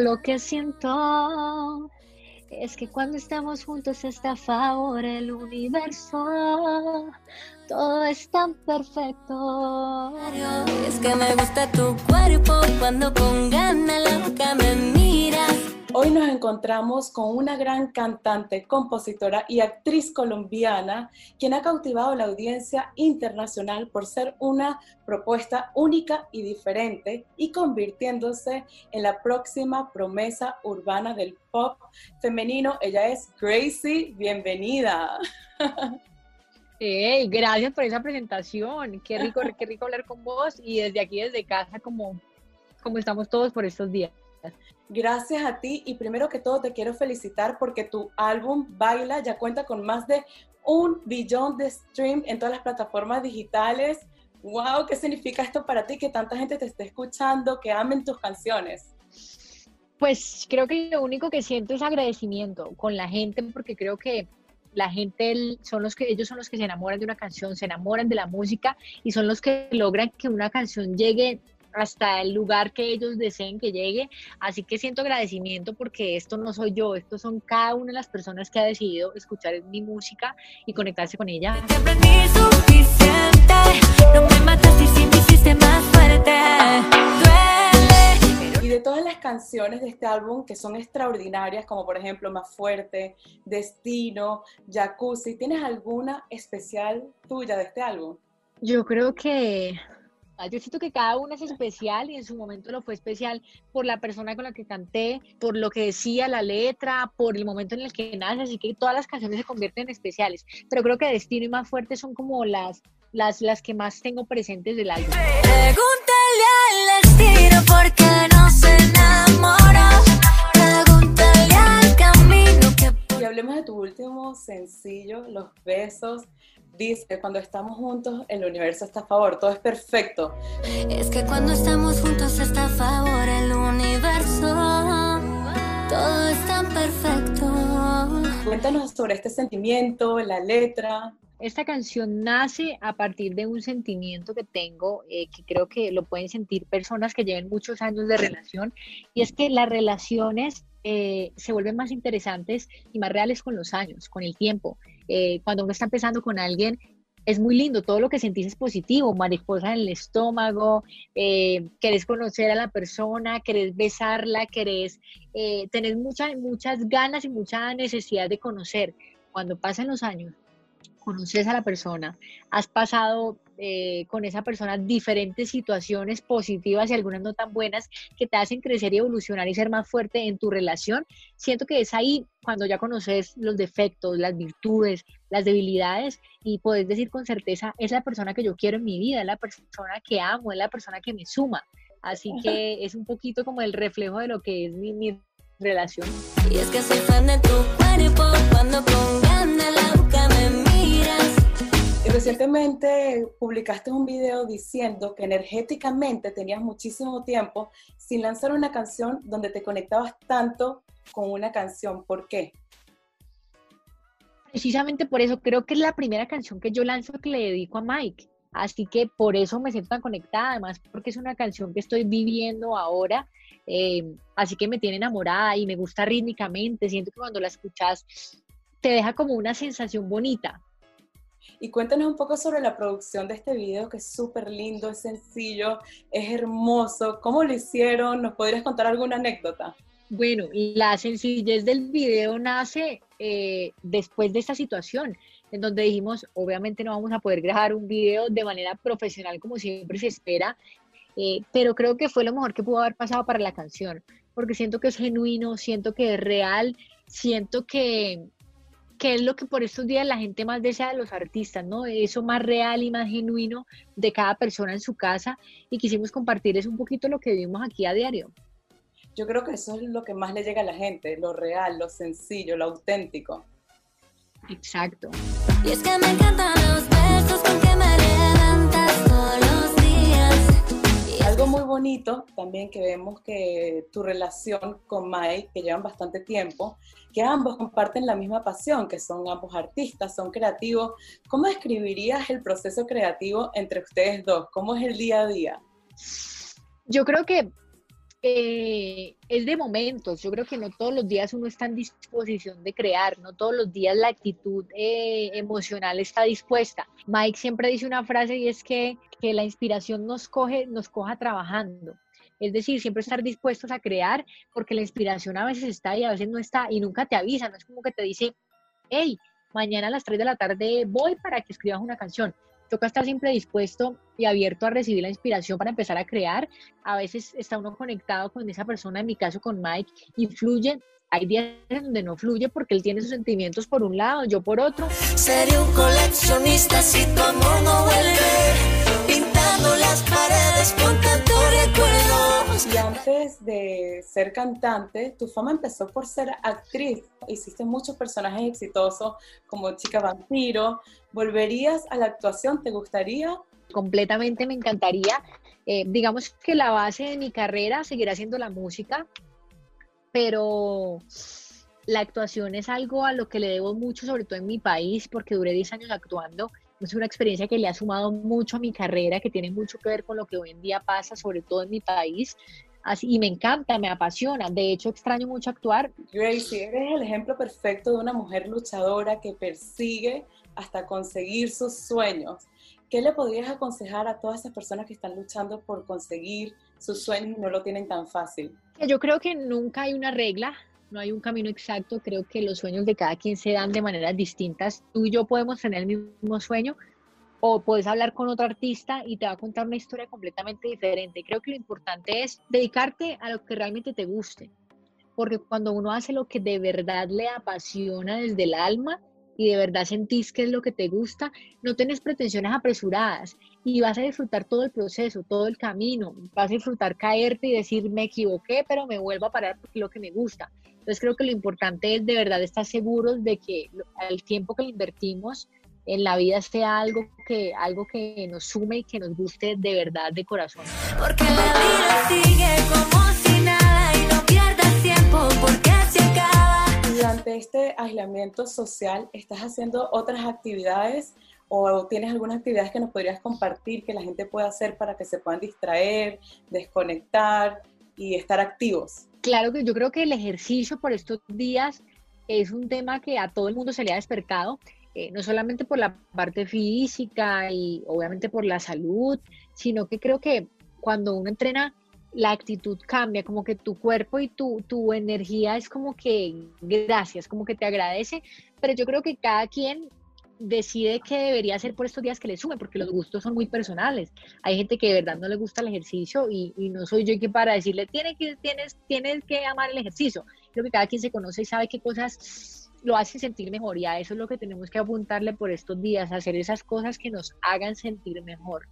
Lo que siento es que cuando estamos juntos está a favor el universo. Todo es tan perfecto. Es que me gusta tu cuerpo cuando Hoy nos encontramos con una gran cantante, compositora y actriz colombiana, quien ha cautivado la audiencia internacional por ser una propuesta única y diferente y convirtiéndose en la próxima promesa urbana del pop femenino. Ella es Gracie, bienvenida. Hey, gracias por esa presentación. Qué rico, qué rico hablar con vos y desde aquí, desde casa, como, como estamos todos por estos días. Gracias a ti y primero que todo te quiero felicitar porque tu álbum Baila ya cuenta con más de un billón de stream en todas las plataformas digitales. ¡Wow! ¿Qué significa esto para ti? Que tanta gente te esté escuchando, que amen tus canciones. Pues creo que lo único que siento es agradecimiento con la gente porque creo que la gente son los que ellos son los que se enamoran de una canción, se enamoran de la música y son los que logran que una canción llegue hasta el lugar que ellos deseen que llegue. Así que siento agradecimiento porque esto no soy yo, esto son cada una de las personas que ha decidido escuchar mi música y conectarse con ella. Y de todas las canciones de este álbum que son extraordinarias, como por ejemplo Más Fuerte, Destino, Jacuzzi, ¿tienes alguna especial tuya de este álbum? Yo creo que yo siento que cada una es especial y en su momento lo fue especial por la persona con la que canté, por lo que decía la letra, por el momento en el que nace, así que todas las canciones se convierten en especiales. Pero creo que Destino y Más Fuerte son como las, las, las que más tengo presentes del álbum. Pregúntale al destino porque no se enamora. Pregúntale al camino que... Y hablemos de tu último sencillo, Los Besos dice, cuando estamos juntos, el universo está a favor, todo es perfecto. Es que cuando estamos juntos está a favor el universo, todo es tan perfecto. Cuéntanos sobre este sentimiento, la letra. Esta canción nace a partir de un sentimiento que tengo, eh, que creo que lo pueden sentir personas que lleven muchos años de relación, y es que las relaciones eh, se vuelven más interesantes y más reales con los años, con el tiempo. Eh, cuando uno está empezando con alguien, es muy lindo, todo lo que sentís es positivo, mariposa en el estómago, eh, querés conocer a la persona, querés besarla, querés, eh, tener muchas, muchas ganas y mucha necesidad de conocer. Cuando pasan los años, conoces a la persona, has pasado eh, con esa persona diferentes situaciones positivas y algunas no tan buenas que te hacen crecer y evolucionar y ser más fuerte en tu relación. Siento que es ahí cuando ya conoces los defectos, las virtudes, las debilidades y puedes decir con certeza, es la persona que yo quiero en mi vida, es la persona que amo, es la persona que me suma. Así que es un poquito como el reflejo de lo que es mi, mi relación. Y es que soy fan de tu cuerpo cuando con ganas la recientemente publicaste un video diciendo que energéticamente tenías muchísimo tiempo sin lanzar una canción donde te conectabas tanto con una canción. ¿Por qué? Precisamente por eso creo que es la primera canción que yo lanzo que le dedico a Mike. Así que por eso me siento tan conectada, además porque es una canción que estoy viviendo ahora, eh, así que me tiene enamorada y me gusta rítmicamente, siento que cuando la escuchas te deja como una sensación bonita. Y cuéntanos un poco sobre la producción de este video, que es súper lindo, es sencillo, es hermoso. ¿Cómo lo hicieron? ¿Nos podrías contar alguna anécdota? Bueno, la sencillez del video nace eh, después de esta situación, en donde dijimos, obviamente no vamos a poder grabar un video de manera profesional como siempre se espera, eh, pero creo que fue lo mejor que pudo haber pasado para la canción, porque siento que es genuino, siento que es real, siento que, que es lo que por estos días la gente más desea de los artistas, ¿no? Eso más real y más genuino de cada persona en su casa y quisimos compartirles un poquito lo que vivimos aquí a diario. Yo creo que eso es lo que más le llega a la gente, lo real, lo sencillo, lo auténtico. Exacto. Y es que me encantan los besos con que me bonito también que vemos que tu relación con Mike, que llevan bastante tiempo, que ambos comparten la misma pasión, que son ambos artistas, son creativos. ¿Cómo describirías el proceso creativo entre ustedes dos? ¿Cómo es el día a día? Yo creo que eh, es de momentos. Yo creo que no todos los días uno está en disposición de crear, no todos los días la actitud eh, emocional está dispuesta. Mike siempre dice una frase y es que, que la inspiración nos coge, nos coja trabajando. Es decir, siempre estar dispuestos a crear, porque la inspiración a veces está y a veces no está y nunca te avisa, no es como que te dice, hey, mañana a las 3 de la tarde voy para que escribas una canción. Toca estar siempre dispuesto y abierto a recibir la inspiración para empezar a crear. A veces está uno conectado con esa persona, en mi caso con Mike, y fluye. Hay días en donde no fluye porque él tiene sus sentimientos por un lado, yo por otro. Seré un coleccionista si tu amor no vuelve, pintando las paredes con antes de ser cantante, tu fama empezó por ser actriz. Hiciste muchos personajes exitosos como Chica Vampiro. ¿Volverías a la actuación? ¿Te gustaría? Completamente me encantaría. Eh, digamos que la base de mi carrera seguirá siendo la música, pero la actuación es algo a lo que le debo mucho, sobre todo en mi país, porque duré 10 años actuando es una experiencia que le ha sumado mucho a mi carrera, que tiene mucho que ver con lo que hoy en día pasa, sobre todo en mi país. Así, y me encanta, me apasiona. De hecho, extraño mucho actuar. Gracie, eres el ejemplo perfecto de una mujer luchadora que persigue hasta conseguir sus sueños. ¿Qué le podrías aconsejar a todas esas personas que están luchando por conseguir sus sueños y no lo tienen tan fácil? Yo creo que nunca hay una regla, no hay un camino exacto, creo que los sueños de cada quien se dan de maneras distintas. Tú y yo podemos tener el mismo sueño o puedes hablar con otro artista y te va a contar una historia completamente diferente. Creo que lo importante es dedicarte a lo que realmente te guste, porque cuando uno hace lo que de verdad le apasiona desde el alma, y de verdad sentís que es lo que te gusta, no tenés pretensiones apresuradas y vas a disfrutar todo el proceso, todo el camino, vas a disfrutar caerte y decir me equivoqué, pero me vuelvo a parar porque es lo que me gusta. Entonces creo que lo importante es de verdad estar seguros de que el tiempo que invertimos en la vida sea algo que, algo que nos sume y que nos guste de verdad de corazón. Porque la vida sigue como si nada y no pierdas tiempo porque se acaba durante este aislamiento social, ¿estás haciendo otras actividades o tienes algunas actividades que nos podrías compartir que la gente pueda hacer para que se puedan distraer, desconectar y estar activos? Claro que yo creo que el ejercicio por estos días es un tema que a todo el mundo se le ha despertado, eh, no solamente por la parte física y obviamente por la salud, sino que creo que cuando uno entrena la actitud cambia, como que tu cuerpo y tu, tu energía es como que gracias, como que te agradece, pero yo creo que cada quien decide qué debería hacer por estos días que le sume, porque los gustos son muy personales. Hay gente que de verdad no le gusta el ejercicio y, no soy yo que para decirle, que, tienes, tienes que amar el ejercicio. Creo que cada quien se conoce y sabe qué cosas lo hace sentir mejor y a eso es lo que tenemos que apuntarle por estos días, hacer esas cosas que nos hagan sentir mejor.